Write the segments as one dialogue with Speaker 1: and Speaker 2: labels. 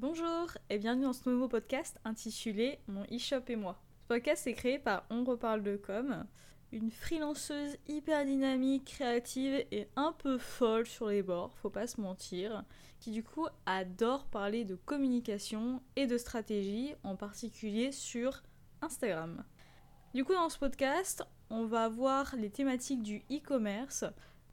Speaker 1: Bonjour et bienvenue dans ce nouveau podcast intitulé Mon e-shop et moi. Ce podcast est créé par On reparle de com, une freelanceuse hyper dynamique, créative et un peu folle sur les bords, faut pas se mentir, qui du coup adore parler de communication et de stratégie, en particulier sur Instagram. Du coup, dans ce podcast, on va voir les thématiques du e-commerce,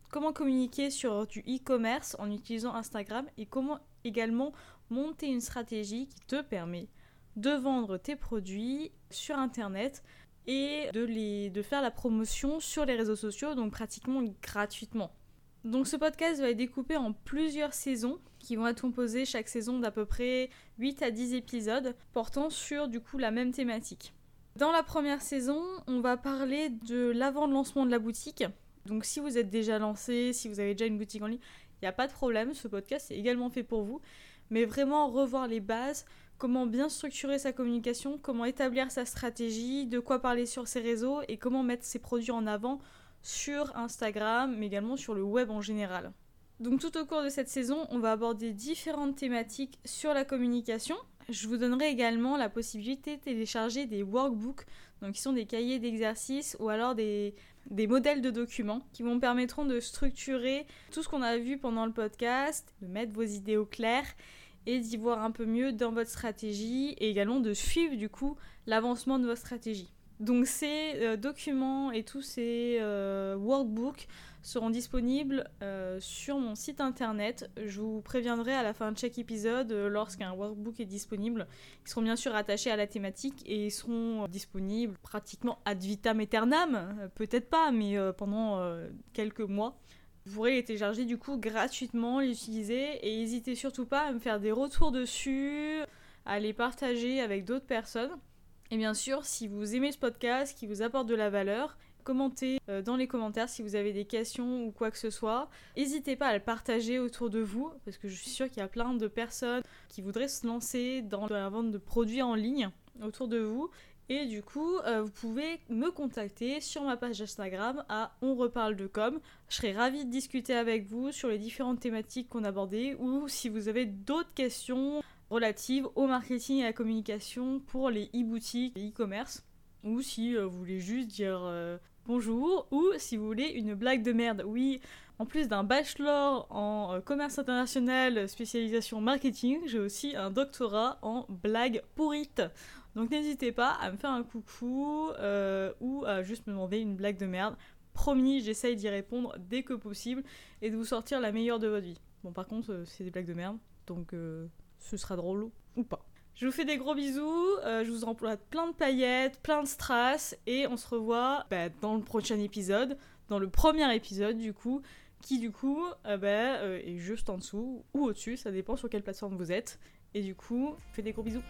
Speaker 1: comment communiquer sur du e-commerce en utilisant Instagram et comment également monter une stratégie qui te permet de vendre tes produits sur Internet et de, faire la promotion sur les réseaux sociaux, donc pratiquement gratuitement. Donc ce podcast va être découpé en plusieurs saisons qui vont être composées chaque saison d'à peu près 8 à 10 épisodes portant sur du coup la même thématique. Dans la première saison, on va parler de l'avant-lancement de la boutique. Donc si vous êtes déjà lancé, si vous avez déjà une boutique en ligne, il n'y a pas de problème, ce podcast est également fait pour vous. Mais vraiment revoir les bases, comment bien structurer sa communication, comment établir sa stratégie, de quoi parler sur ses réseaux et comment mettre ses produits en avant sur Instagram, mais également sur le web en général. Donc tout au cours de cette saison, on va aborder différentes thématiques sur la communication, je vous donnerai également la possibilité de télécharger des workbooks, donc qui sont des cahiers d'exercices ou alors des, modèles de documents qui vous permettront de structurer tout ce qu'on a vu pendant le podcast, de mettre vos idées au clair et d'y voir un peu mieux dans votre stratégie et également de suivre du coup l'avancement de votre stratégie. Donc ces euh, documents et tous ces euh, workbooks seront disponibles euh, sur mon site internet. Je vous préviendrai à la fin de chaque épisode lorsqu'un workbook est disponible. Ils seront bien sûr attachés à la thématique et ils seront disponibles pratiquement ad vitam aeternam, peut-être pas, mais pendant quelques mois. Vous pourrez les télécharger du coup gratuitement, les utiliser et n'hésitez surtout pas à me faire des retours dessus, à les partager avec d'autres personnes. Et bien sûr, si vous aimez ce podcast, qui vous apporte de la valeur, commentez euh, dans les commentaires si vous avez des questions ou quoi que ce soit. N'hésitez pas à le partager autour de vous, parce que je suis sûre qu'il y a plein de personnes qui voudraient se lancer dans la vente de produits en ligne autour de vous. Et du coup, euh, vous pouvez me contacter sur ma page Instagram à On reparle de com. Je serai ravie de discuter avec vous sur les différentes thématiques qu'on a abordées ou si vous avez d'autres questions relative au marketing et à la communication pour les e-boutiques et e-commerce. Ou si euh, vous voulez juste dire bonjour, ou si vous voulez une blague de merde. Oui, en plus d'un bachelor en euh, commerce international spécialisation marketing, j'ai aussi un doctorat en blague pourrite. Donc n'hésitez pas à me faire un coucou ou à juste me demander une blague de merde. Promis, j'essaye d'y répondre dès que possible et de vous sortir la meilleure de votre vie. Bon, par contre, c'est des blagues de merde, donc ce sera drôle ou pas. Je vous fais des gros bisous, euh, je vous emploie plein de paillettes, plein de strass, et on se revoit bah, dans le prochain épisode, dans le premier épisode du coup, qui du coup euh, bah, euh, est juste en dessous ou au-dessus, ça dépend sur quelle plateforme vous êtes. Et du coup, je fais des gros bisous.